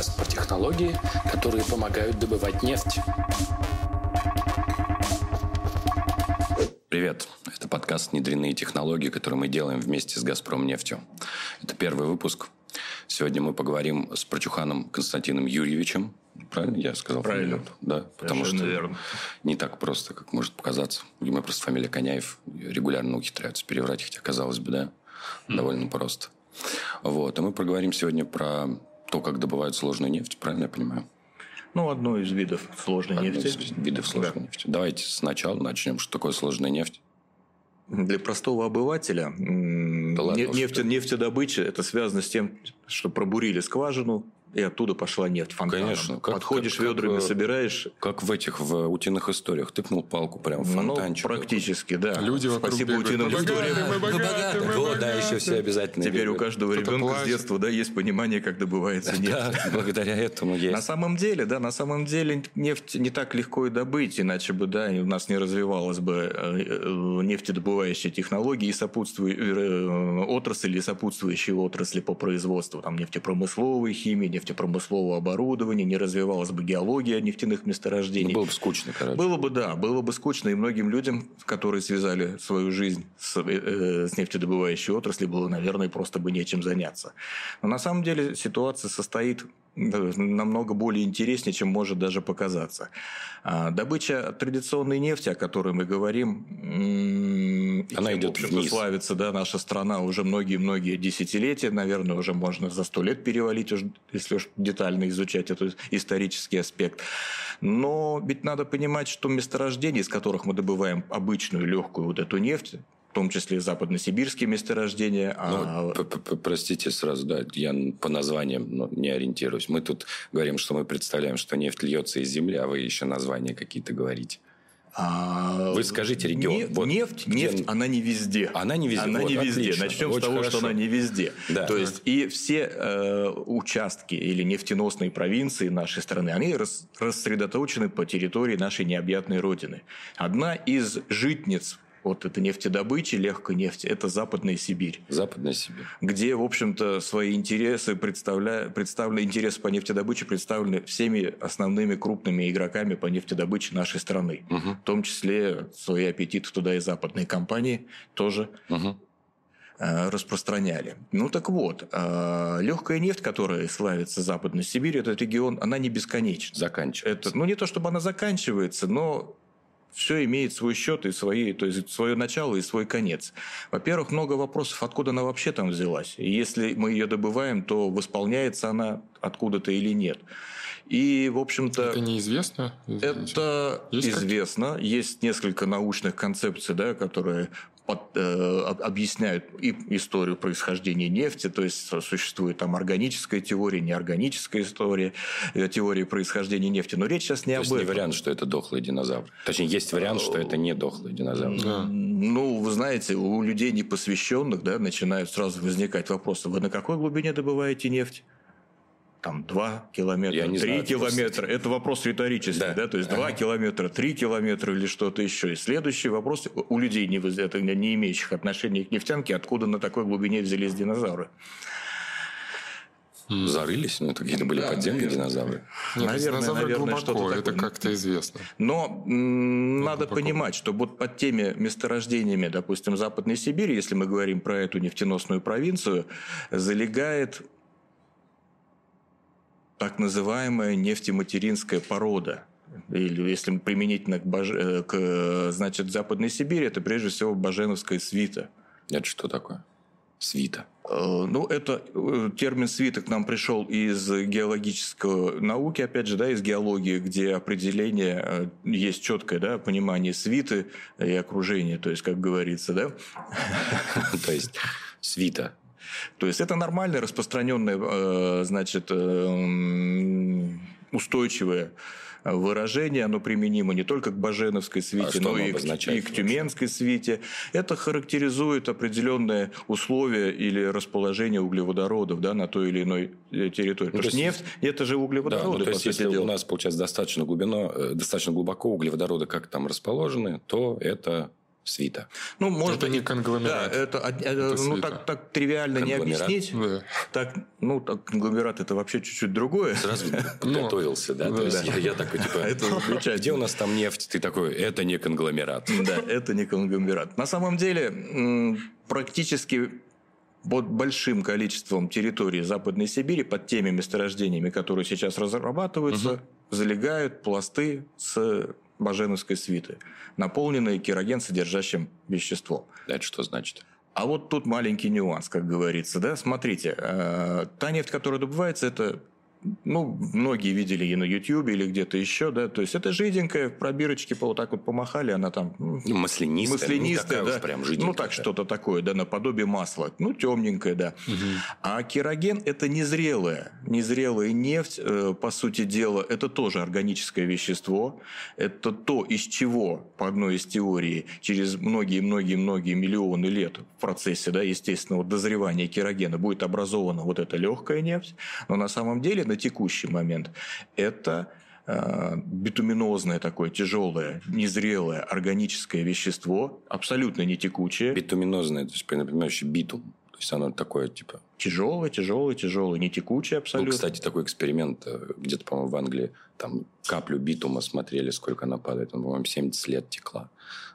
подкаст про технологии, которые помогают добывать нефть. Привет! Это подкаст «Внедренные технологии», который мы делаем вместе с «Газпром нефтью». Это первый выпуск. Сегодня мы поговорим с Прочуханом Константином Юрьевичем. Правильно я сказал? Правильно. Фамилию? Да, потому что верно. не так просто, как может показаться. У меня просто фамилия Коняев. Регулярно ухитряются переврать, хотя, казалось бы, да, довольно просто. Вот. А мы поговорим сегодня про то, как добывают сложную нефть. Правильно я понимаю? Ну, одно из видов сложной Одно нефти. из видов сложной Да. нефти. Давайте сначала начнем. Что такое сложная нефть? Для простого обывателя Да ладно не- уж. нефте- нефтедобыча это связано с тем, что пробурили скважину, и оттуда пошла нефть фонтаном. Конечно. Как- Подходишь как- как, ведрами, э, собираешь. Как в этих в утиных историях. Тыкнул палку прям в Ну, фонтанчик. практически, да. Люди вокруг Спасибо бегают. утиным Мы историям. богаты, мы богаты, мы Вот, да, еще богаты. все обязательно. Теперь у бегают. каждого Кто-то ребенка с плачет. детства да, есть понимание, как добывается нефть. Да, благодаря этому На есть. самом деле, да, на самом деле нефть не так легко и добыть, иначе бы, да, у нас не развивалась бы э, э, нефтедобывающая технология и сопутствующие э, отрасли, и сопутствующие отрасли по производству, там нефтепромысловой химии, нефтепромыслового оборудования, не развивалась бы геология нефтяных Ну, месторождений. было бы скучно, короче. Было бы, да, было бы скучно, и многим людям, которые связали свою жизнь с, э, э, с нефтедобывающей отраслью, было, наверное, просто бы нечем заняться. Но на самом деле ситуация состоит намного более интереснее, чем может даже показаться. А, Добыча традиционной нефти, о которой мы говорим, Она идет в вниз. славится да, наша страна уже многие-многие десятилетия, наверное, уже можно за сто лет перевалить, если уж детально изучать этот исторический аспект. Но ведь надо понимать, что месторождения, из которых мы добываем обычную легкую вот эту нефть, в том числе западносибирские месторождения, а Ну, Простите сразу, да, я по названиям ну, не ориентируюсь. Мы тут говорим, что мы представляем, что нефть льется из земли, а вы еще названия какие-то говорите. А, Вы скажите регион. не- Вот нефть, где- нефть, она не везде. Она не везде. Она Вот, не везде. отлично. Начнем с Очень того, хорошо. что она не везде. Да. То есть и все э, участки или нефтеносные провинции нашей страны, они рас- рассредоточены по территории нашей необъятной родины. Одна из житниц вот этой нефтедобычи, легкой нефти, это Западная Сибирь Западная Сибирь. где, в общем-то, свои интересы представля... представлены, интересы по нефтедобыче представлены всеми основными крупными игроками по нефтедобыче нашей страны. Мгм. В том числе свои аппетиты туда и западные компании тоже э, распространяли. Ну так вот, легкая нефть, которая славится Западной Сибирь, этот регион, она не бесконечна. Заканчивается. Это, ну, не то чтобы она заканчивается, но все имеет свой счет и свои, то есть свое начало и свой конец. Во-первых, много вопросов, откуда она вообще там взялась. И если мы ее добываем, то восполняется она откуда-то или нет. И, в общем-то, Это неизвестно? это Есть известно. Есть несколько научных концепций, да, которые под- э, об- объясняют и историю происхождения нефти, то есть существует там органическая теория, неорганическая история, э, теория происхождения нефти. Но речь сейчас не То об есть не этом. вариант, что это дохлый динозавр. Точнее, есть вариант, что это не дохлый динозавр. Да. Ну, вы знаете, у людей непосвященных да, начинают сразу возникать вопросы. Вы на какой глубине добываете нефть? Там 2 километра, Я не 3 знаю, километра. Это вопрос риторический, Да. да, то есть 2 километра, 3 километра или что-то еще. И следующий вопрос у людей, не, это не имеющих отношения к нефтянке, откуда на такой глубине взялись динозавры? Зарылись, ну это какие-то были Да, подземные наверное. динозавры. Нет, наверное, динозавры наверное, что-то глубоко, это как-то известно. Но м, надо глубоко. понимать, что вот под теми месторождениями, допустим, Западной Сибири, если мы говорим про эту нефтеносную провинцию, залегает так называемая нефтематеринская порода. Или если применительно к, Баж- э, к значит, Западной Сибири, это прежде всего Баженовская свита. Это что такое? Свита. Э, Ну, это э, термин свиток нам пришел из геологической науки, опять же, да, из геологии, где определение есть четкое, да, понимание свиты и окружения, то есть, как говорится, да. То есть свита. То есть это нормальное, распространенное, э, значит, э, м, устойчивое выражение, оно применимо не только к Баженовской свите, А что но и к, и к? Тюменской свите. Это характеризует определенные условия или расположение углеводородов да, на той или иной э, территории. Потому то что есть- нефть – это же Да, углеводороды, ну, то есть, если дела. у нас, получается, достаточно, глубино, достаточно глубоко углеводороды как там расположены, то это свита. Ну, может Это не конгломерат. Да, это, это, Это ну, свита. так, так тривиально не объяснить. Да. Так, ну, так, конгломерат это вообще чуть-чуть другое. Сразу Ну, готовился, да? То есть я, такой, типа, Это где у нас там нефть? Ты такой, это не конгломерат. Да, это не конгломерат. На самом деле, практически под большим количеством территории Западной Сибири, под теми месторождениями, которые сейчас разрабатываются, залегают пласты с баженовской свиты, наполненные кероген содержащим веществом. Это что значит? А вот тут маленький нюанс, как говорится. Да? Смотрите, э, та нефть, которая добывается, это ну, многие видели и на YouTube или где-то еще, да, то есть это жиденькая, по вот так вот помахали, она там Ну, маслянистая. маслянистая, ну, да, прям ну жиденькая. так что-то такое, да, наподобие масла, ну темненькое, да. А кероген это незрелая, незрелая нефть, э, по сути дела, это тоже органическое вещество, это то, из чего, по одной из теорий, через многие-многие-многие миллионы лет в процессе, да, естественного дозревания керогена будет образована вот эта легкая нефть, но на самом деле на текущий момент это э, битуминозное такое тяжелое, незрелое органическое вещество, абсолютно не текучее, Битуминозное, то есть напоминающий битум. То есть оно такое, типа... тяжелое, тяжелое, тяжелое, не текучее Ну, абсолютно. кстати, такой эксперимент э, где-то, по-моему, в Англии. Там каплю битума смотрели, сколько она падает. Он, по-моему, 70 лет текла.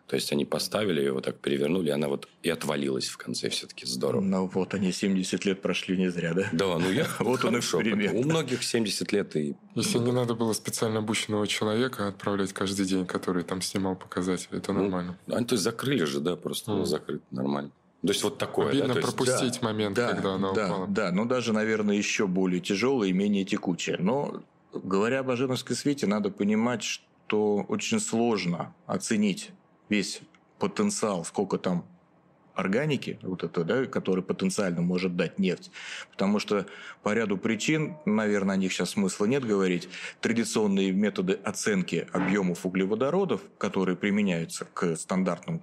То есть они поставили ее, вот так перевернули, и она вот и отвалилась в конце все-таки. Здорово. Ну вот они 70 лет прошли не зря, да? Да, ну я... Вот он эксперимент. У многих 70 лет и... Если не надо было специально обученного человека отправлять каждый день, который там снимал показатели, это Ну, нормально. Они то есть закрыли же, да, просто Мгм. закрыто нормально. То есть вот такое, Обидно да? Есть- пропустить момент, Да, когда она да, упала. да, но даже, наверное, еще более тяжелое и менее текучее. Но, говоря об Аженовской свете, надо понимать, что очень сложно оценить весь потенциал, сколько там органики, вот это, да, который потенциально может дать нефть. Потому что по ряду причин, наверное, о них сейчас смысла нет говорить, традиционные методы оценки объемов углеводородов, которые применяются к стандартным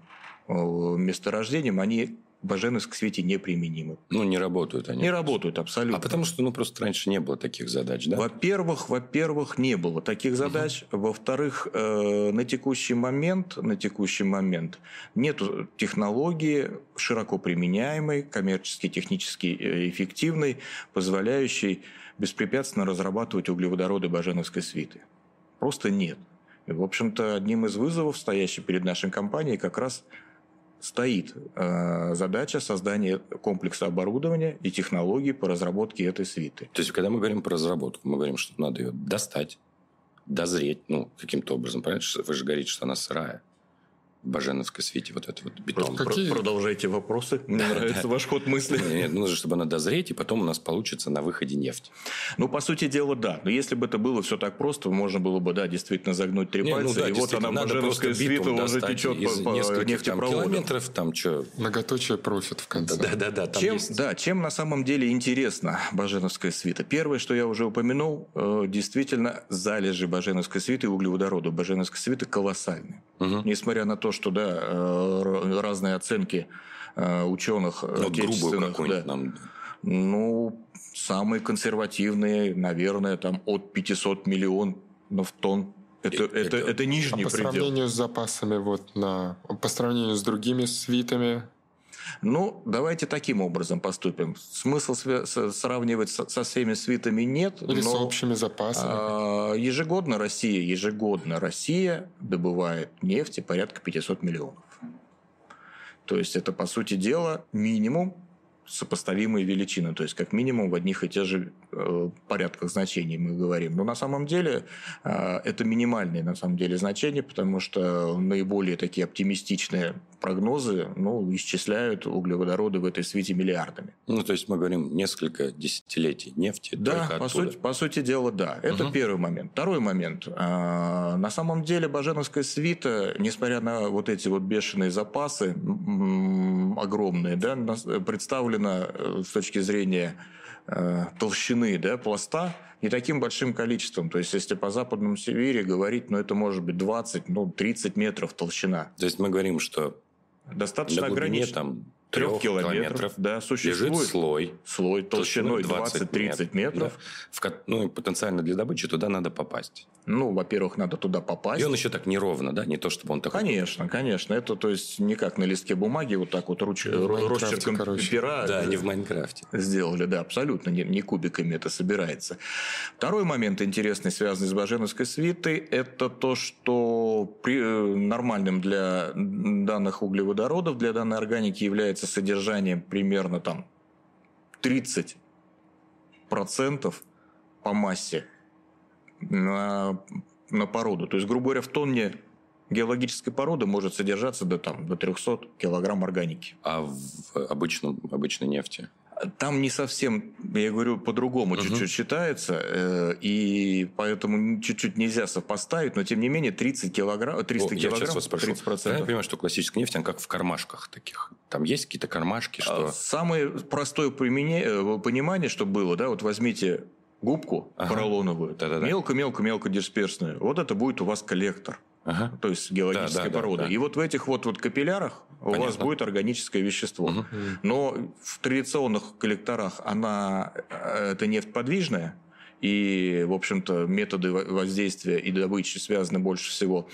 э, месторождениям, они в Баженовской свете неприменимы. Ну, не работают они. Не работают абсолютно. А потому что, ну, просто раньше не было таких задач, да? Во-первых, во-первых, не было таких задач. Во-вторых, э, на текущий момент, на текущий момент нет технологии широко применяемой, коммерчески, технически э, эффективной, позволяющей беспрепятственно разрабатывать углеводороды Баженовской свиты. Просто нет. И, в общем-то, одним из вызовов, стоящих перед нашей компанией, как раз стоит э, задача создания комплекса оборудования и технологий по разработке этой свиты. То есть, когда мы говорим про разработку, мы говорим, что надо ее достать, дозреть, ну, каким-то образом. Что вы же говорите, что она сырая. Баженовской свете вот это вот бетон. Как- Какие- Про- Продолжайте вопросы. Мне нравится ваш ход мысли. Нет, нет, нужно, чтобы она дозреть, и потом у нас получится на выходе нефть. Ну, по сути дела, да. Но если бы это было все так просто, можно было бы, да, действительно загнуть три Не, ну пальца, да, и вот она, Баженовская свита, уже течет из по, по нескольких там нефтепроводам. километров, там что... Многоточие профит в конце. Да-да-да, Чем, есть... да, чем на самом деле интересна Баженовская свита? Первое, что я уже упомянул, э, действительно, залежи Баженовской свиты и углеводорода Баженовской свиты колоссальны. Несмотря на то, что да, э, разные оценки э, ученых Ну, вот грубую отечественных, какую-нибудь да, нам... Ну, самые консервативные, наверное, там от 500 миллионов тонн. Это, Э, это, это- это А нижний по предел. сравнению с запасами, вот на по сравнению с другими свитами, Ну, давайте таким образом поступим. Смысл с- сравнивать со, всеми свитами нет. или с но, общими запасами. а, ежегодно Россия, ежегодно Россия добывает нефти порядка 500 миллионов. То есть это, по сути дела, минимум сопоставимые величины, то есть как минимум в одних и тех же э, порядках значений мы говорим. Но на самом деле э, это минимальные на самом деле значения, потому что наиболее такие оптимистичные прогнозы ну, исчисляют углеводороды в этой свете миллиардами. Ну, то есть мы говорим несколько десятилетий нефти Да, по сути, по сути дела, да. Это Мгм. первый момент. Второй момент. А, На самом деле Баженовская свита, несмотря на вот эти вот бешеные запасы, огромные, да, представлена э, с точки зрения э, толщины да, пласта не таким большим количеством. То есть, если по западному Сибири говорить, ну, это может быть 20, ну, 30 метров толщина. То есть мы говорим, что Достаточно ограничена. там трех километров, километров да, лежит существует слой слой толщиной толщиной 20-30 метров. да, в ну, потенциально для добычи туда надо попасть. Ну, во-первых, надо туда попасть. И он еще так неровно, да, не то чтобы он такой... Конечно, конечно. Это, то есть, не как на листке бумаги, вот так вот руч... Майнкрафте, росчерком короче. пера Да, э, не в Майнкрафте. сделали, да, абсолютно, не, не кубиками это собирается. Второй момент интересный, связанный с Баженовской свитой, это то, что при, э, нормальным для данных углеводородов, для данной органики является содержание примерно там 30 процентов по массе на, на породу. То есть, грубо говоря, в тонне геологической породы может содержаться до, там, до 300 килограмм органики. А в обычном, обычной нефти? Там не совсем, я говорю, по-другому Мгм. чуть-чуть считается, э, и поэтому чуть-чуть нельзя сопоставить, но тем не менее 30 килограмм, 300 О, я килограмм, сейчас вас спрошу. 30 Правильно я процентов. понимаю, что классическая нефть, она как в кармашках таких. Там есть какие-то кармашки, что... А, Самое простое э, понимание, что было, да, вот возьмите губку Ага. поролоновую, мелко-мелко-мелко дисперсную, вот это будет у вас коллектор, Ага. то есть геологической Да, да, да, породы. да. И вот в этих вот, вот капиллярах у вас Понятно. будет органическое вещество. Мгм. Но в традиционных коллекторах она, э, это нефть подвижная, и, в общем-то, методы во- воздействия и добычи связаны больше всего.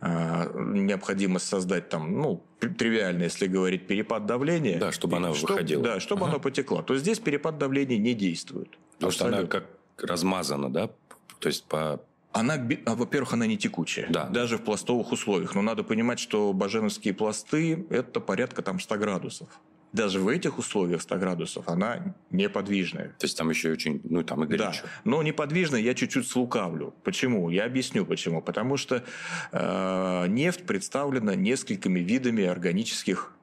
э, Необходимо создать там, ну, тривиально, если говорить, перепад давления. Да, чтобы она чтоб- выходила. Да, чтобы Ага. она потекла. То здесь перепад давления не действует. Потому что она Абсолютно. как размазана, да? То есть по... Она, а, во-первых, она не текучая. Да. Даже в пластовых условиях. Но надо понимать, что баженовские пласты – это порядка там 100 градусов. Даже в этих условиях 100 градусов она неподвижная. То есть там еще и очень... Ну, там и Да, горячо. но неподвижная я чуть-чуть слукавлю. Почему? Я объясню почему. Потому что э, нефть представлена несколькими видами органических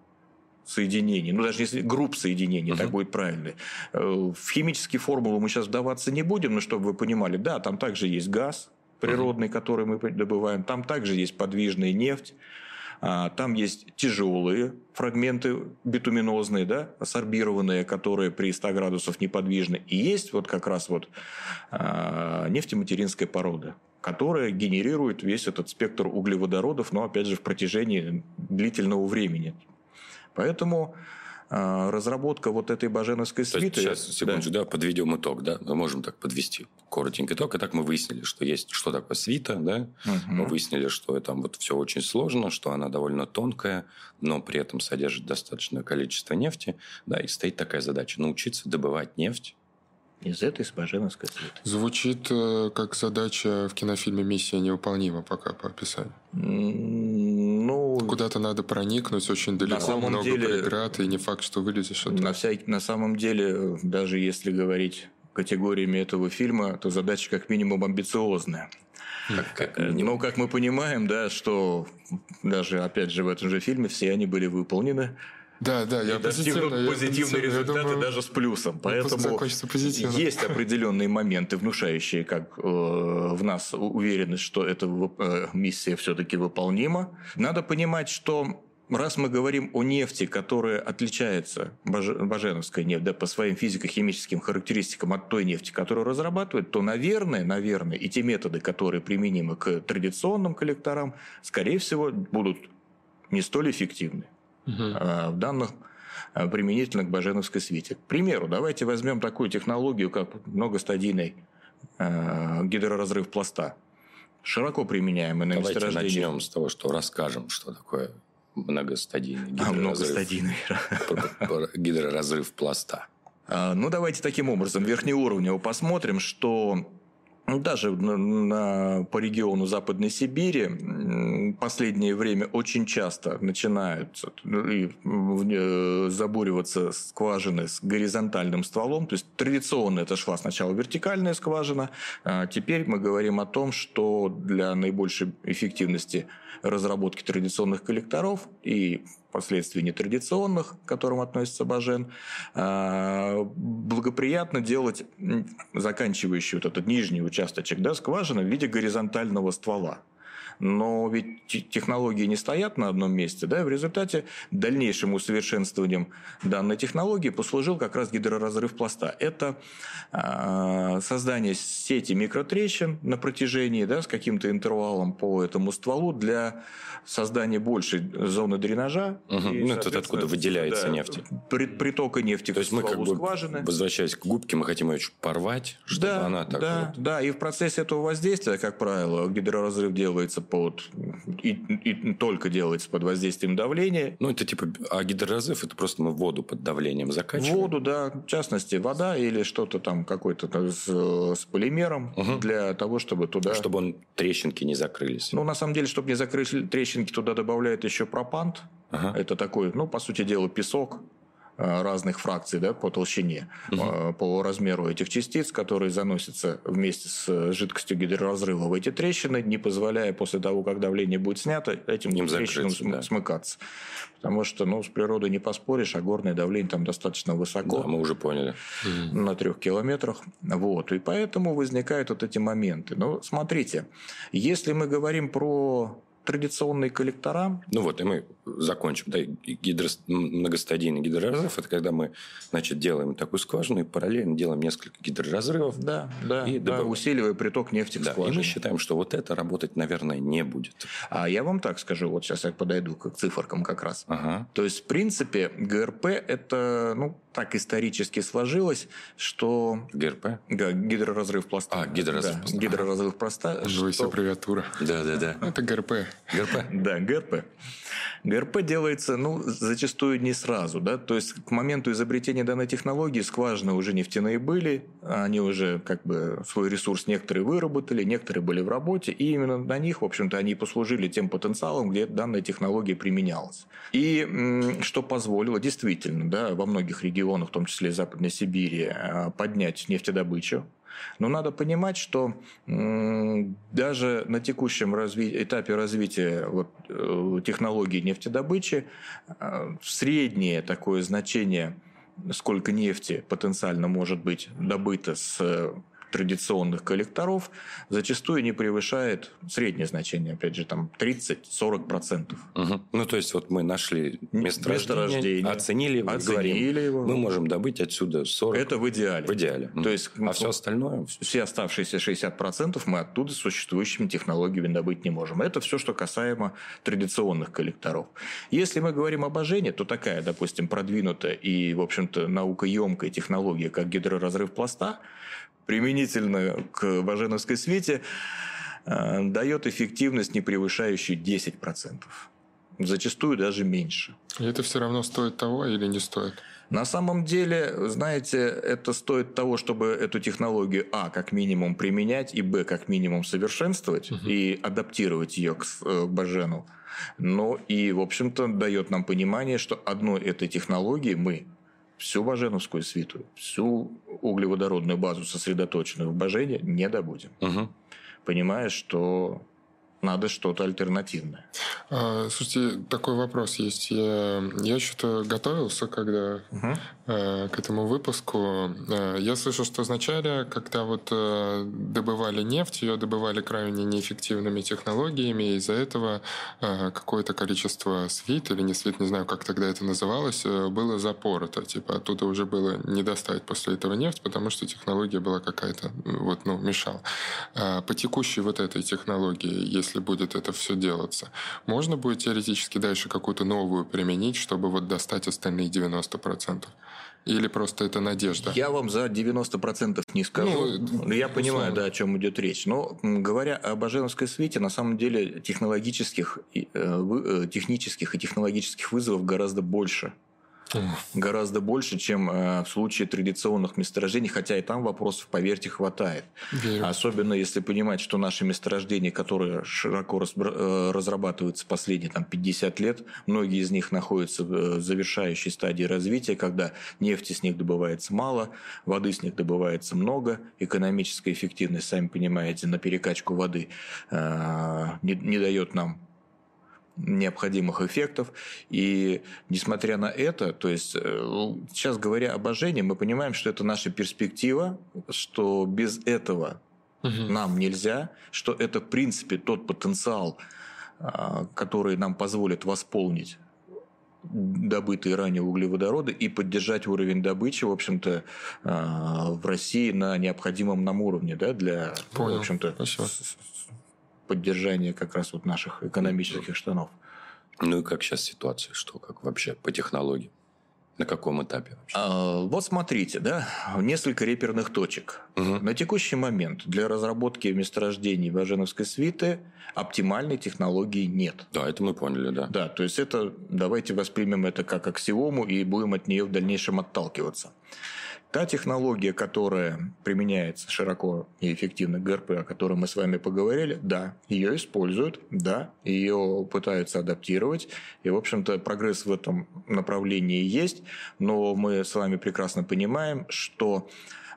соединений, ну даже если групп соединений, так Мгм. будет правильно. Э, В химические формулы мы сейчас вдаваться не будем, но чтобы вы понимали, да, там также есть газ природный, который мы добываем, там также есть подвижная нефть, а, там есть тяжелые фрагменты битуминозные, да, сорбированные, которые при 100 градусов неподвижны. И есть вот как раз вот а, нефтематеринская порода, которая генерирует весь этот спектр углеводородов, но опять же в протяжении длительного времени. Поэтому разработка вот этой баженовской То есть свиты... сейчас, секундочку, да. подведем итог, да? Мы можем так подвести коротенький итог. И так мы выяснили, что есть, что такое свита, да? Мгм. Мы выяснили, что там вот все очень сложно, что она довольно тонкая, но при этом содержит достаточное количество нефти. Да, и стоит такая задача – научиться добывать нефть. Из этой с баженовской свиты. Звучит э, как задача в кинофильме «Миссия невыполнима» пока по описанию. Ну, Куда-то надо проникнуть очень далеко, самом много деле- преград, и не факт, что вылезешь оттуда. На, вся- на самом деле, даже если говорить категориями этого фильма, то задача как минимум амбициозная. Как, как Э, минимум. Но как мы понимаем, да, что даже опять же в этом же фильме все они были выполнены. Да, да, я достигнут позитивные результаты думаю, даже с плюсом. Поэтому закончится позитивно. есть определенные моменты, внушающие как э, в нас уверенность, что эта э, миссия все-таки выполнима. Надо понимать, что раз мы говорим о нефти, которая отличается, баже- баженовская нефть, да, по своим физико-химическим характеристикам от той нефти, которую разрабатывают, то, наверное, наверное, и те методы, которые применимы к традиционным коллекторам, скорее всего, будут не столь эффективны А, в данных а, применительно к Баженовской свите. К примеру, давайте возьмем такую технологию, как многостадийный а, гидроразрыв пласта. Широко применяемый на Давайте месторождениях. начнем с того, что расскажем, что такое многостадийный А, гидроразрыв. многостадийный. П- п- гидроразрыв пласта. А, Ну, давайте таким образом, верхнеуровнево посмотрим, что даже на, на- по региону Западной Сибири последнее время очень часто начинают ну, э, забуриваться скважины с горизонтальным стволом. То есть традиционно это шла сначала вертикальная скважина, а теперь мы говорим о том, что для наибольшей эффективности разработки традиционных коллекторов и впоследствии нетрадиционных, к которым относится Бажен, а, благоприятно делать заканчивающий вот этот нижний участочек да, скважины в виде горизонтального ствола. Но ведь технологии не стоят на одном месте. Да? В результате дальнейшим усовершенствованием данной технологии послужил как раз гидроразрыв пласта. Это э, создание сети микротрещин на протяжении да, с каким-то интервалом по этому стволу для создания большей зоны дренажа. Угу. И, ну, это откуда выделяется да, нефть. Притока нефти То есть мы как бы, скважины. возвращаясь к губке, мы хотим ее чуть порвать, чтобы да, она так да, вот... Да, и в процессе этого воздействия, как правило, гидроразрыв делается под... И, и только делается под воздействием давления. Ну, это типа... А гидроразрыв – это просто мы воду под давлением закачиваем? Воду, да. В частности, вода или что-то там, какой-то с, с полимером угу. для того, чтобы туда... Чтобы он трещинки не закрылись. Ну, на самом деле, чтобы не закрыть трещинки, туда добавляют еще пропант. Ага. Это такой, ну, по сути дела, песок разных фракций да, по толщине, угу. по размеру этих частиц, которые заносятся вместе с жидкостью гидроразрыва в эти трещины, не позволяя после того, как давление будет снято, этим Им трещинам см- да. смыкаться. Потому что ну, с природой не поспоришь, а горное давление там достаточно высоко. Да, мы уже поняли. На трех километрах. Вот. И поэтому возникают вот эти моменты. Но смотрите, если мы говорим про традиционные коллектора. Ну вот, и мы закончим. Да, гидро... Многостадийный гидроразрыв – это когда мы значит, делаем такую скважину и параллельно делаем несколько гидроразрывов. Да, да, и да усиливая приток нефти к да, скважине. И мы считаем, что вот это работать, наверное, не будет. А я вам так скажу, вот сейчас я подойду к циферкам как раз. Ага. То есть, в принципе, ГРП – это, ну, так исторически сложилось, что... ГРП? Да, гидроразрыв пласта. А, гидроразрыв да, пласта. Гидроразрыв пласта. Живая что... аббревиатура. Да, да, да. Это ГРП. ГРП? Да, ГРП. ГРП делается, ну, зачастую не сразу, да, то есть к моменту изобретения данной технологии скважины уже нефтяные были, они уже как бы свой ресурс некоторые выработали, некоторые были в работе, и именно на них, в общем-то, они послужили тем потенциалом, где данная технология применялась. И что позволило действительно, да, во многих регионах, в том числе Западной Сибири, а, поднять нефтедобычу, но надо понимать, что даже на текущем разви... этапе развития вот, э, технологий нефтедобычи э, среднее такое значение, сколько нефти потенциально может быть добыто с традиционных коллекторов зачастую не превышает среднее значение, опять же, там 30-40%. Угу. Ну, то есть, вот мы нашли месторождение, месторождение оценили оценили говорим, его. мы можем добыть отсюда 40. Это в идеале. В идеале. То есть, а все остальное? Все оставшиеся 60% мы оттуда существующими технологиями добыть не можем. Это все, что касаемо традиционных коллекторов. Если мы говорим об ожении, то такая, допустим, продвинутая и, в общем-то, наукоемкая технология, как гидроразрыв пласта, применительно к Баженовской свете, э, дает эффективность, не превышающую 10%. Зачастую даже меньше. И это все равно стоит того или не стоит? На самом деле, знаете, это стоит того, чтобы эту технологию, а, как минимум применять, и, б, как минимум совершенствовать угу. и адаптировать ее к, э, к Бажену. Но и, в общем-то, дает нам понимание, что одной этой технологии мы всю Баженовскую свиту, всю углеводородную базу, сосредоточенную в Бажене, не добудем. Угу. Понимая, что надо что-то альтернативное. А, слушайте, такой вопрос есть. Я, я что-то готовился, когда угу. э, к этому выпуску. Э, я слышал, что вначале, когда вот э, добывали нефть, ее добывали крайне неэффективными технологиями, и из-за этого э, какое-то количество свит или не свит, не знаю, как тогда это называлось, э, было запорото. Типа оттуда уже было не достать после этого нефть, потому что технология была какая-то, вот, ну, мешала. Э, по текущей вот этой технологии, если если будет это все делаться. Можно будет теоретически дальше какую-то новую применить, чтобы вот достать остальные 90%? Или просто это надежда? Я вам за 90% не скажу. Ну, я понимаю, да, о чем идет речь. Но говоря о Баженовской свете, на самом деле технологических, э, э, технических и технологических вызовов гораздо больше гораздо больше, чем э, в случае традиционных месторождений, хотя и там вопросов, поверьте, хватает. Верю. Особенно если понимать, что наши месторождения, которые широко э, разрабатываются последние там, 50 лет, многие из них находятся в завершающей стадии развития, когда нефти с них добывается мало, воды с них добывается много, экономическая эффективность, сами понимаете, на перекачку воды э, не, не дает нам необходимых эффектов. И несмотря на это, то есть э, сейчас говоря об ожении, мы понимаем, что это наша перспектива, что без этого угу. нам нельзя, что это, в принципе, тот потенциал, а, который нам позволит восполнить добытые ранее углеводороды и поддержать уровень добычи, в общем-то, а, в России на необходимом нам уровне, да, для, Понял. в общем-то, поддержания как раз вот наших экономических штанов. Ну и как сейчас ситуация, что как вообще по технологии? На каком этапе вообще? А, вот смотрите, да, несколько реперных точек. Угу. На текущий момент для разработки месторождений Баженовской свиты оптимальной технологии нет. Да, это мы поняли, да. Да, то есть это давайте воспримем это как аксиому и будем от нее в дальнейшем отталкиваться. Та технология, которая применяется широко и эффективно ГРП, о которой мы с вами поговорили, да, ее используют, да, ее пытаются адаптировать. И, в общем-то, прогресс в этом направлении есть, но мы с вами прекрасно понимаем, что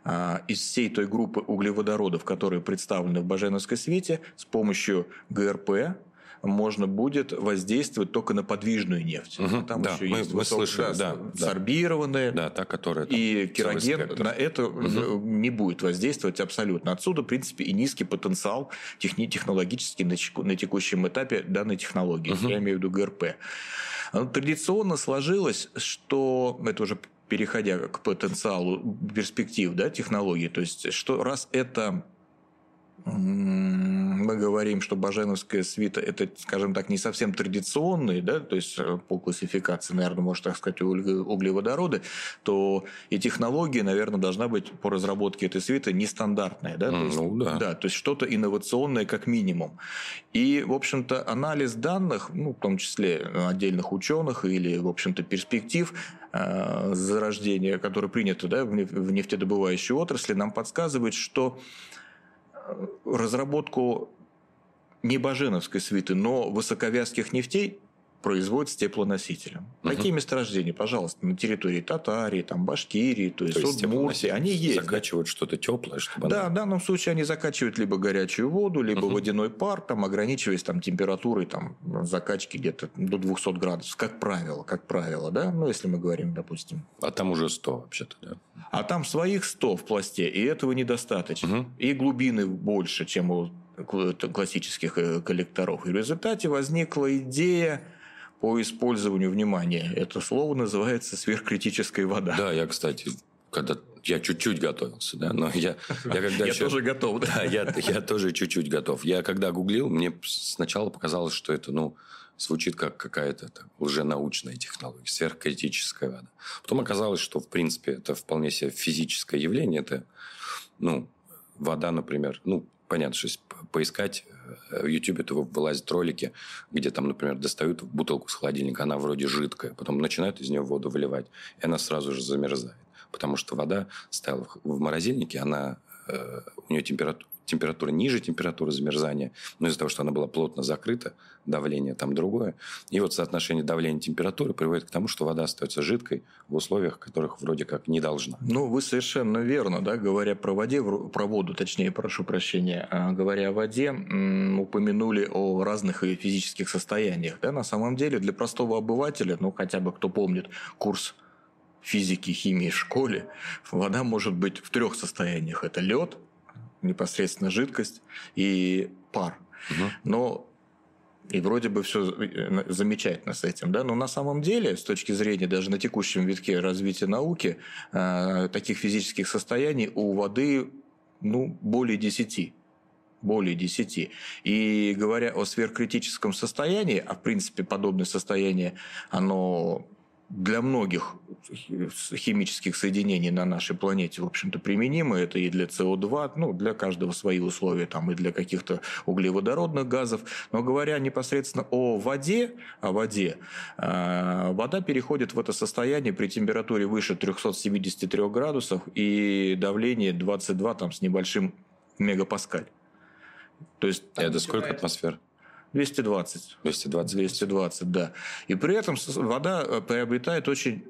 а, из всей той группы углеводородов, которые представлены в Баженовской свете, с помощью ГРП можно будет воздействовать только на подвижную нефть. Угу, там да, еще мы, есть мы высок, слышали, да, да, сорбированные. Да, та, которая и кероген на это угу. не будет воздействовать абсолютно. Отсюда, в принципе, и низкий потенциал техни- технологический на, на текущем этапе данной технологии. Угу. Я имею в виду ГРП. Традиционно сложилось, что это уже переходя к потенциалу перспектив да, технологий, то есть что раз это мы говорим, что Баженовская свита – это, скажем так, не совсем традиционные, да, то есть э, по классификации, наверное, можно так сказать, углеводороды, то и технология, наверное, должна быть по разработке этой свиты нестандартная. Да? То есть, ну, да. да. То есть что-то инновационное как минимум. И, в общем-то, анализ данных, ну, в том числе отдельных ученых или, в общем-то, перспектив э, зарождения, которые приняты да, в нефтедобывающей отрасли, нам подсказывает, что разработку не баженовской свиты, но высоковязких нефтей производят с теплоносителем. Угу. Какие месторождения, пожалуйста, на территории Татарии, там, Башкирии, то есть, то есть Удмуртии, они есть. Закачивают да? что-то теплое, чтобы... Да, в данном случае они закачивают либо горячую воду, либо угу. водяной пар, там, ограничиваясь там, температурой там, закачки где-то до 200 градусов, как правило, как правило, да, ну, если мы говорим, допустим. А там уже 100 вообще-то, да? А там своих 100 в пласте, и этого недостаточно. Угу. И глубины больше, чем у классических э, коллекторов. И в результате возникла идея по использованию внимания. Это слово называется сверхкритическая вода. Да, я, кстати, когда я чуть-чуть готовился, да, но я, я когда я тоже готов, да, да я, я тоже чуть-чуть готов. Я когда гуглил, мне сначала показалось, что это, ну, звучит как какая-то там, лженаучная технология, сверхкритическая вода. Потом оказалось, что, в принципе, это вполне себе физическое явление. Это, ну, вода, например, ну, понятно, что поискать э, в YouTube то вылазят ролики, где там, например, достают бутылку с холодильника, она вроде жидкая, потом начинают из нее воду выливать, и она сразу же замерзает. Потому что вода стояла в морозильнике, она, э, у нее температура, температура ниже температуры замерзания, но из-за того, что она была плотно закрыта, давление там другое. И вот соотношение давления и температуры приводит к тому, что вода остается жидкой в условиях, которых вроде как не должна. Ну, вы совершенно верно, да, говоря про, воде, про воду, точнее, прошу прощения, а говоря о воде, упомянули о разных физических состояниях. Да, на самом деле, для простого обывателя, ну, хотя бы кто помнит курс физики, химии в школе, вода может быть в трех состояниях. Это лед, непосредственно жидкость и пар. Угу. Но и вроде бы все э, замечательно с этим, да, но на самом деле, с точки зрения даже на текущем витке развития науки, э, таких физических состояний у воды ну, более 10 более 10. И говоря о сверхкритическом состоянии, а в принципе подобное состояние, оно для многих химических соединений на нашей планете, в общем-то, применимо. Это и для СО2, ну, для каждого свои условия, там, и для каких-то углеводородных газов. Но говоря непосредственно о воде, о воде, э, вода переходит в это состояние при температуре выше 373 градусов и давлении 22 там, с небольшим мегапаскаль. То есть, это сколько атмосфер? 220. 220. 220, да. И при этом вода э, приобретает очень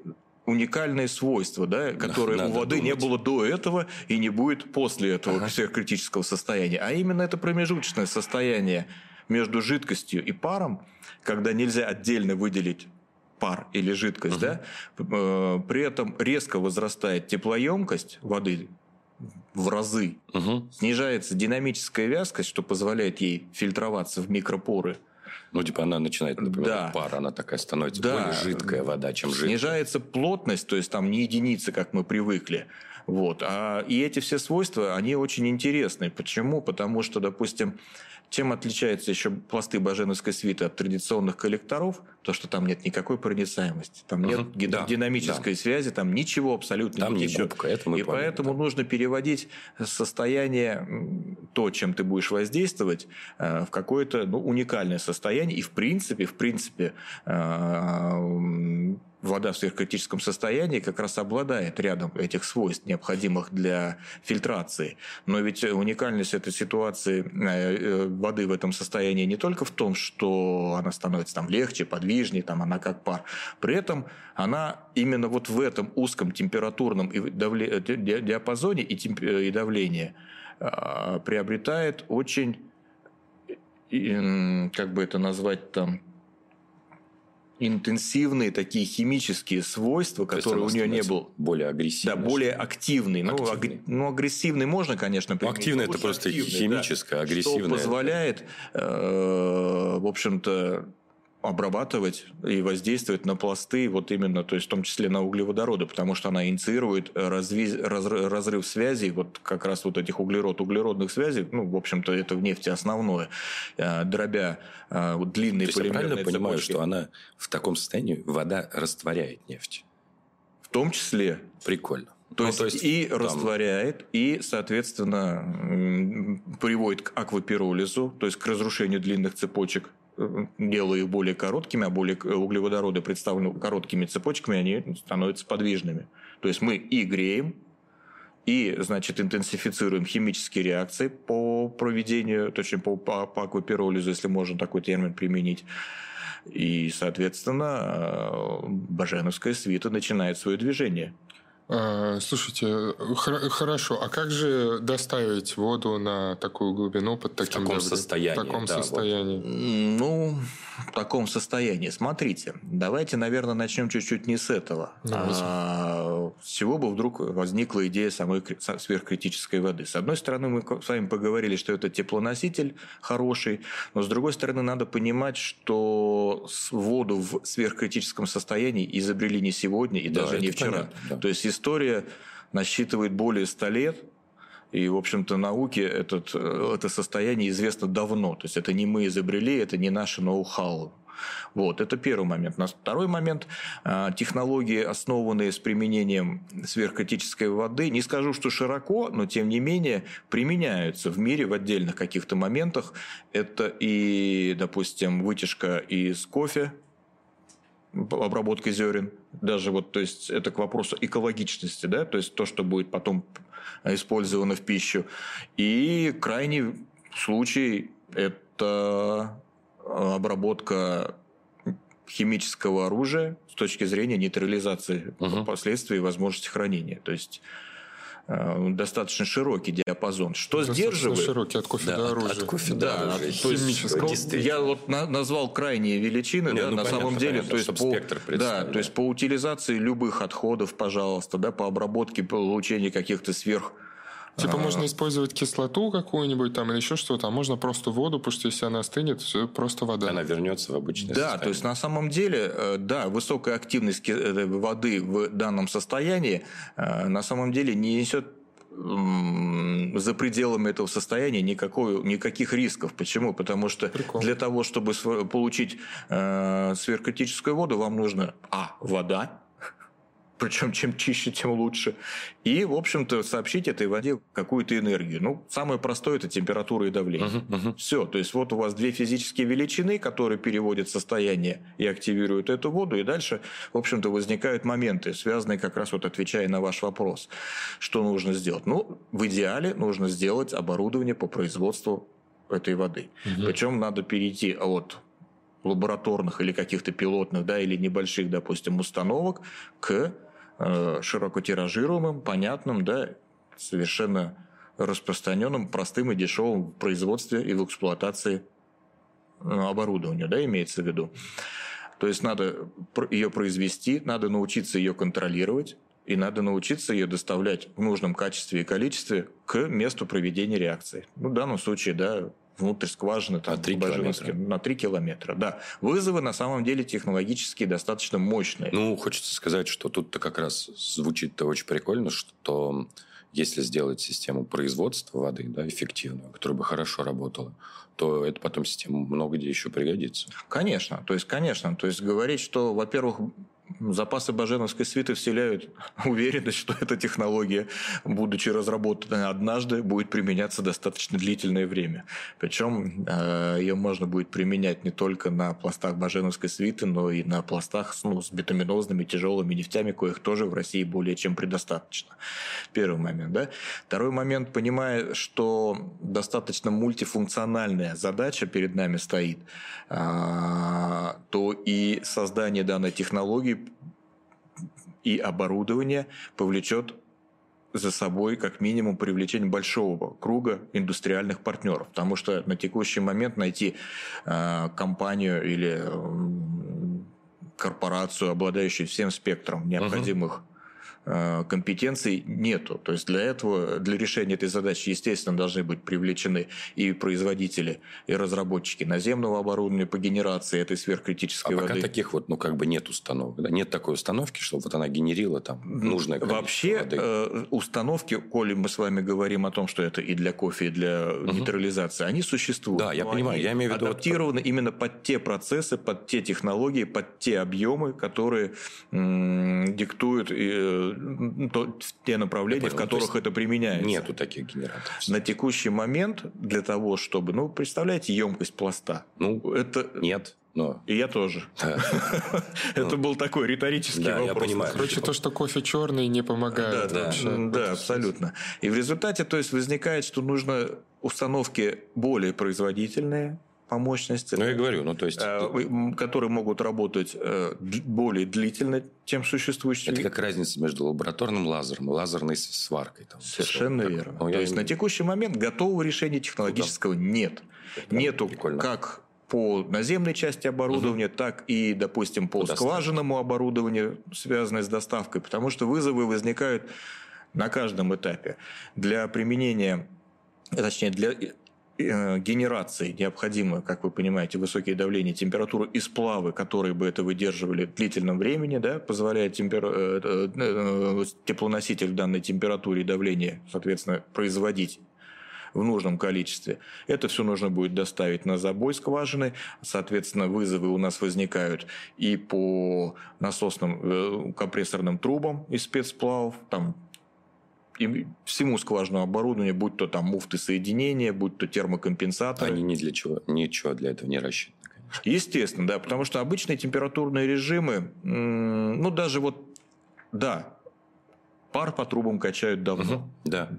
уникальные свойства, да, которые Надо у воды думать. не было до этого и не будет после этого ага. сверхкритического состояния. А именно это промежуточное состояние между жидкостью и паром, когда нельзя отдельно выделить пар или жидкость, угу. да, э, при этом резко возрастает теплоемкость воды в разы. Угу. Снижается динамическая вязкость, что позволяет ей фильтроваться в микропоры. Ну, типа она начинает, например, Да. пар, она такая становится Да. более жидкая вода, чем жидкая. Снижается плотность, то есть там не единицы, как мы привыкли. Вот. А, и эти все свойства, они очень интересны. Почему? Потому что, допустим, чем отличаются еще пласты баженовской свиты от традиционных коллекторов? То, что там нет никакой проницаемости, там нет Мгм. ги- Да, динамической связи, там ничего абсолютно Там не течет. губка, это мы И помним, поэтому да. нужно переводить состояние, то, чем ты будешь воздействовать, э, в какое-то ну, уникальное состояние. И в принципе, в принципе, э, вода в сверхкритическом состоянии как раз обладает рядом этих свойств, необходимых для фильтрации. Но ведь уникальность этой ситуации э, э, воды в этом состоянии не только в том, что она становится там легче, подвижнее, там она как пар. При этом она именно вот в этом узком температурном э, ди- диапазоне и, давлении а, приобретает очень, как бы это назвать там, интенсивные такие химические свойства, То которые у нее не было. более Да, агрессивной. более активный. Ну, Активный. аг- ну, агрессивный можно, конечно, Ну, применить, активный это просто химическое, да. агрессивное. Что позволяет, э, в общем-то, обрабатывать и воздействовать на пласты, вот именно, то есть в том числе на углеводороды, потому что она инициирует разви- разр- разрыв связей, вот как раз вот этих углерод-углеродных связей, ну, в общем-то, это в нефти основное, э, дробя э, вот длинные То есть я правильно полимерные понимаю, цепочки. что она в таком состоянии, вода растворяет нефть? В том числе Прикольно. То, Ну, есть, и там- растворяет, и, соответственно, приводит к аквапиролизу, то есть к разрушению длинных цепочек, э, делая их более короткими, а более углеводороды представлены короткими цепочками, они становятся подвижными. То есть мы и греем, и, значит, интенсифицируем химические реакции по проведению, точнее, по, по, по аквапиролизу, если можно такой термин применить. И, соответственно, э, Баженовская свита начинает свое движение. А, Слушайте, хор- хорошо. А как же доставить воду на такую глубину под таким таком давлением? состоянии, В таком да, вот. состоянии. М, Ну, в таком состоянии. Смотрите, давайте, наверное, начнем чуть-чуть не с этого. Давайте. А, с чего бы вдруг возникла идея самой сверхкритической воды? С одной стороны, мы с вами поговорили, что это теплоноситель хороший, но с другой стороны, надо понимать, что воду в сверхкритическом состоянии изобрели не сегодня и Да, даже не вчера. понятно, да. То есть история насчитывает более 100 лет, и, в общем-то, науке этот, э, это состояние известно давно. То есть это не мы изобрели, это не наше ноу-хау. Вот, это первый момент. На второй момент а, технологии, основанные с применением сверхкритической воды, не скажу, что широко, но тем не менее применяются в мире в отдельных каких-то моментах. Это и, допустим, вытяжка из кофе, обработка зерен, даже вот, то есть это к вопросу экологичности, да, то есть то, что будет потом использовано в пищу. И крайний случай – это обработка химического оружия с точки зрения нейтрализации Мгм. последствий и возможности хранения. То есть э, достаточно широкий диапазон. Что Достаточно сдерживает? широкий от кофе Да, до от- оружия. от кофе Да, до оружия. то есть, я вот на- назвал крайние величины, Не, да, ну, на понятно, самом деле, понятно, то есть по, спектр да, представить, то есть по утилизации любых отходов, пожалуйста, да, по обработке, получению каких-то сверх Типа А. можно использовать кислоту какую-нибудь там или еще что-то, а можно просто воду, потому что если она остынет, все просто вода. Она вернется в обычное Да, состояние. то есть на самом деле, э, да, высокая активность э, воды в данном состоянии э, на самом деле не несет за пределами этого состояния никакой, никаких рисков. Почему? Потому что Прикол. для того, чтобы получить э, сверхкритическую воду, вам нужно, а, вода, причем чем чище, тем лучше. И, в общем-то, сообщить этой воде какую-то энергию. Ну, самое простое – это температура и давление. Мгм, мгм. Все, то есть вот у вас две физические величины, которые переводят состояние и активируют эту воду, и дальше, в общем-то, возникают моменты, связанные как раз вот отвечая на ваш вопрос, что нужно сделать. Ну, в идеале нужно сделать оборудование по производству этой воды. Причем надо перейти от лабораторных или каких-то пилотных, да, или небольших, допустим, установок к широко тиражируемым, понятным, да, совершенно распространенным, простым и дешевым в производстве и в эксплуатации э, оборудования, да, имеется в виду. То есть надо ее произвести, надо научиться ее контролировать, и надо научиться ее доставлять в нужном качестве и количестве к месту проведения реакции. Ну, в данном случае, да, внутрь скважины там, на 3 километра. На 3 километра, да. Вызовы на самом деле технологически достаточно мощные. Ну, хочется сказать, что тут-то как раз звучит-то очень прикольно, что если сделать систему производства воды да, эффективную, которая бы хорошо работала, то это потом система много где еще пригодится. Конечно, то есть, конечно, то есть говорить, что, во-первых, запасы Баженовской свиты вселяют уверенность, что эта технология, будучи разработана однажды, будет применяться достаточно длительное время. Причем э, ее можно будет применять не только на пластах Баженовской свиты, но и на пластах ну, с битуминозными тяжелыми нефтями, коих тоже в России более чем предостаточно. Первый момент. Да? Второй момент, понимая, что достаточно мультифункциональная задача перед нами стоит, э, то и создание данной технологии и оборудование повлечет за собой как минимум привлечение большого круга индустриальных партнеров, потому что на текущий момент найти э, компанию или э, корпорацию, обладающую всем спектром необходимых uh-huh компетенций нету. То есть для этого, для решения этой задачи, естественно, должны быть привлечены и производители, и разработчики наземного оборудования по генерации этой сверхкритической а воды. пока таких вот, ну, как бы нет установок. Да? Нет такой установки, чтобы вот она генерила там нужное количество Вообще воды. Э, установки, коли мы с вами говорим о том, что это и для кофе, и для угу. нейтрализации, они существуют. Да, я понимаю. Я имею в виду адаптированы вот... именно под те процессы, под те технологии, под те объемы, которые м- диктуют э, то, те направления, в которых это применяется. Нету таких генераторов. На текущий момент для того, чтобы, ну, представляете, емкость пласта. Ну, это нет. Но... И я тоже. Это был такой риторический вопрос. Я понимаю. Короче, то, что кофе черный, не помогает. Да, да, абсолютно. И в результате, то есть, возникает, что нужно установки более производительные, по мощности. Ну, я говорю, ну, то есть... Э, которые могут работать э, более длительно, чем существующие. Это как разница между лабораторным лазером и лазерной сваркой. Там, Совершенно верно. Ну, то есть, на текущий момент готового решения технологического Куда? нет. Это Нету прикольно. как по наземной части оборудования, угу. так и, допустим, по, по скважинному оборудованию, связанное с доставкой, потому что вызовы возникают на каждом этапе. Для применения, точнее, для генерации необходимо, как вы понимаете, высокие давления, температуру и сплавы, которые бы это выдерживали в длительном времени, да, позволяет темпер... Э, э, теплоноситель в данной температуре и давлении, соответственно, производить в нужном количестве. Это все нужно будет доставить на забой скважины. Соответственно, вызовы у нас возникают и по насосным компрессорным трубам из спецсплавов. Там и всему скважинному оборудованию, будь то там муфты соединения, будь то термокомпенсаторы. Они ни для чего, ничего для этого не рассчитаны. Естественно, да, потому что обычные температурные режимы, ну даже вот, да, пар по трубам качают давно. Угу, да.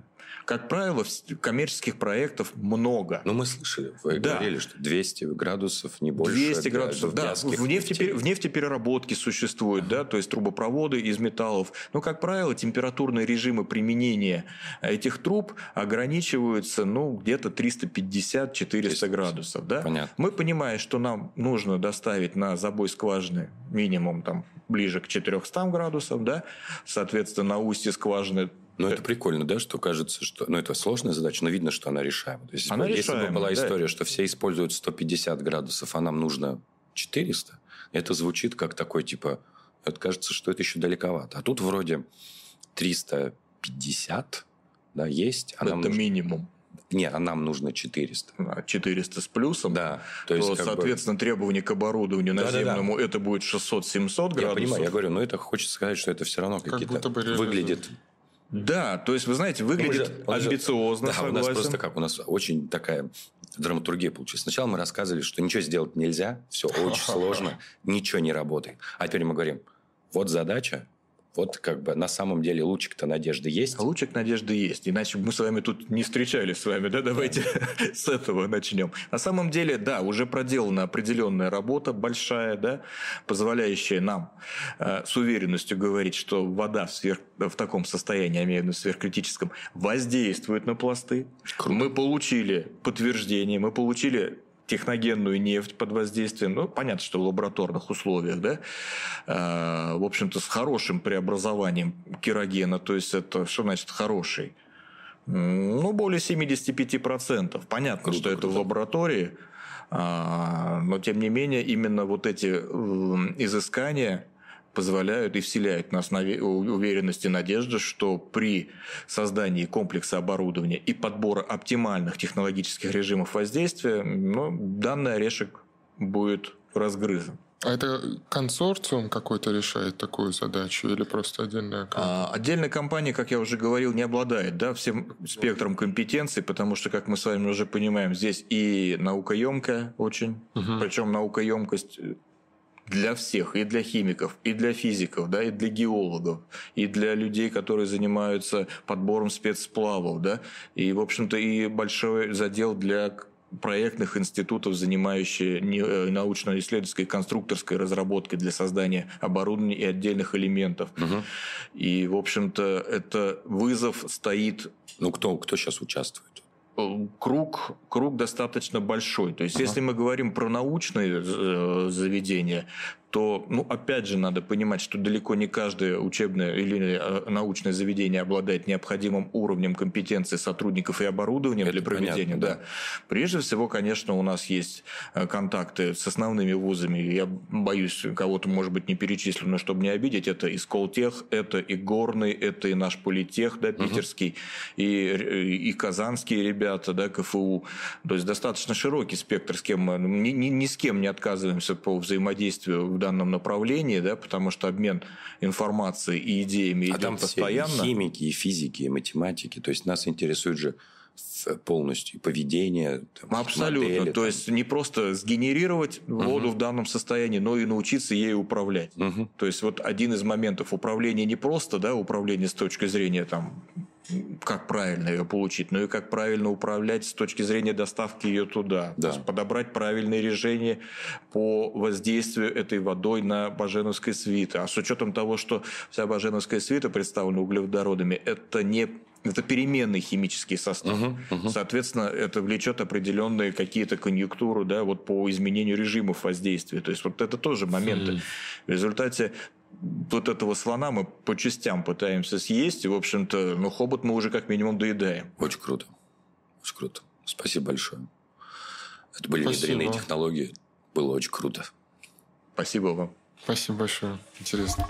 Как правило, коммерческих проектов много. Ну, мы слышали, вы да. говорили, что 200 градусов, не больше. 200 градусов, да. В, нефти, в нефтепереработке существует, да, то есть трубопроводы из металлов. Но, как правило, температурные режимы применения этих труб ограничиваются, ну, где-то 350-400 градусов, да. Понятно. Мы понимаем, что нам нужно доставить на забой скважины минимум там ближе к 400 градусам, да, соответственно, на устье скважины ну, это прикольно, да, что кажется, что... Ну, это сложная задача, но видно, что она решаема. То есть, она если решаема, бы была да. история, что все используют 150 градусов, а нам нужно 400, это звучит как такой, типа... Это кажется, что это еще далековато. А тут вроде 350, да, есть. А это нужно... минимум. Не, а нам нужно 400. 400 с плюсом. Да. То, есть, то соответственно, бы... требования к оборудованию да, наземному, да, да. это будет 600-700 градусов. Я понимаю, я говорю, но это хочется сказать, что это все равно как какие-то выглядит да, то есть, вы знаете, выглядит же, амбициозно, он же, Да, у нас просто как, у нас очень такая драматургия получилась. Сначала мы рассказывали, что ничего сделать нельзя, все очень сложно, ничего не работает. А теперь мы говорим, вот задача, вот как бы на самом деле лучик-то надежды есть. Лучик надежды есть. Иначе мы с вами тут не встречались с вами, да? Давайте с этого начнем. На самом деле, да, уже проделана определенная работа большая, да, позволяющая нам э, с уверенностью говорить, что вода в, сверх, в таком состоянии, я имею в виду сверхкритическом, воздействует на пласты. Круто. Мы получили подтверждение, мы получили техногенную нефть под воздействием, ну, понятно, что в лабораторных условиях, да, э, в общем-то, с хорошим преобразованием керогена, то есть это, что значит хороший? Ну, более 75%. Понятно, круто, что круто. это в лаборатории, а, но тем не менее именно вот эти изыскания позволяют и вселяют нас уверенность и надежду, что при создании комплекса оборудования и подбора оптимальных технологических режимов воздействия ну, данный орешек будет разгрызен. А это консорциум какой-то решает такую задачу или просто отдельная компания? А, отдельная компания, как я уже говорил, не обладает да, всем спектром компетенций, потому что, как мы с вами уже понимаем, здесь и наукоемкая очень, угу. причем наукоемкость для всех, и для химиков, и для физиков, да, и для геологов, и для людей, которые занимаются подбором спецсплавов, да, и, в общем-то, и большой задел для проектных институтов, занимающие э, научно-исследовательской конструкторской разработкой для создания оборудования и отдельных элементов. Угу. И, в общем-то, это вызов стоит... Ну, кто, кто сейчас участвует? Э, круг, круг достаточно большой. То есть, ага. если мы говорим про научные э, заведения, то, ну, опять же, надо понимать, что далеко не каждое учебное или э, научное заведение обладает необходимым уровнем компетенции сотрудников и оборудования Это для проведения. Понятно, да. да. Прежде всего, конечно, у нас есть э, контакты с основными вузами. Я боюсь, кого-то, может быть, не перечислю, но чтобы не обидеть, это и Сколтех, это и Горный, это и наш Политех, да, питерский, угу. и, и казанские ребята, да, КФУ. То есть, достаточно широкий спектр, с кем мы ни, ни, ни с кем не отказываемся по взаимодействию данном направлении, да, потому что обмен информацией и идеями а идет там постоянно. Все и химики, и физики, и математики. То есть нас интересует же полностью поведение. Там, Абсолютно. Модели, То там. есть не просто сгенерировать воду угу. в данном состоянии, но и научиться ей управлять. Угу. То есть вот один из моментов управления не просто, да, управление с точки зрения там как правильно ее получить, но и как правильно управлять с точки зрения доставки ее туда. Да. То есть подобрать правильные решения по воздействию этой водой на Баженовской свиты. А с учетом того, что вся Баженовская свита представлена углеводородами, это не это переменный химический состав. Угу, угу. Соответственно, это влечет определенные какие-то конъюнктуры да, вот по изменению режимов воздействия. То есть вот это тоже моменты. Угу. В результате вот этого слона мы по частям пытаемся съесть, и, в общем-то, ну, хобот мы уже как минимум доедаем. Очень круто. Очень круто. Спасибо большое. Это были Спасибо. внедренные технологии. Было очень круто. Спасибо вам. Спасибо большое. Интересно.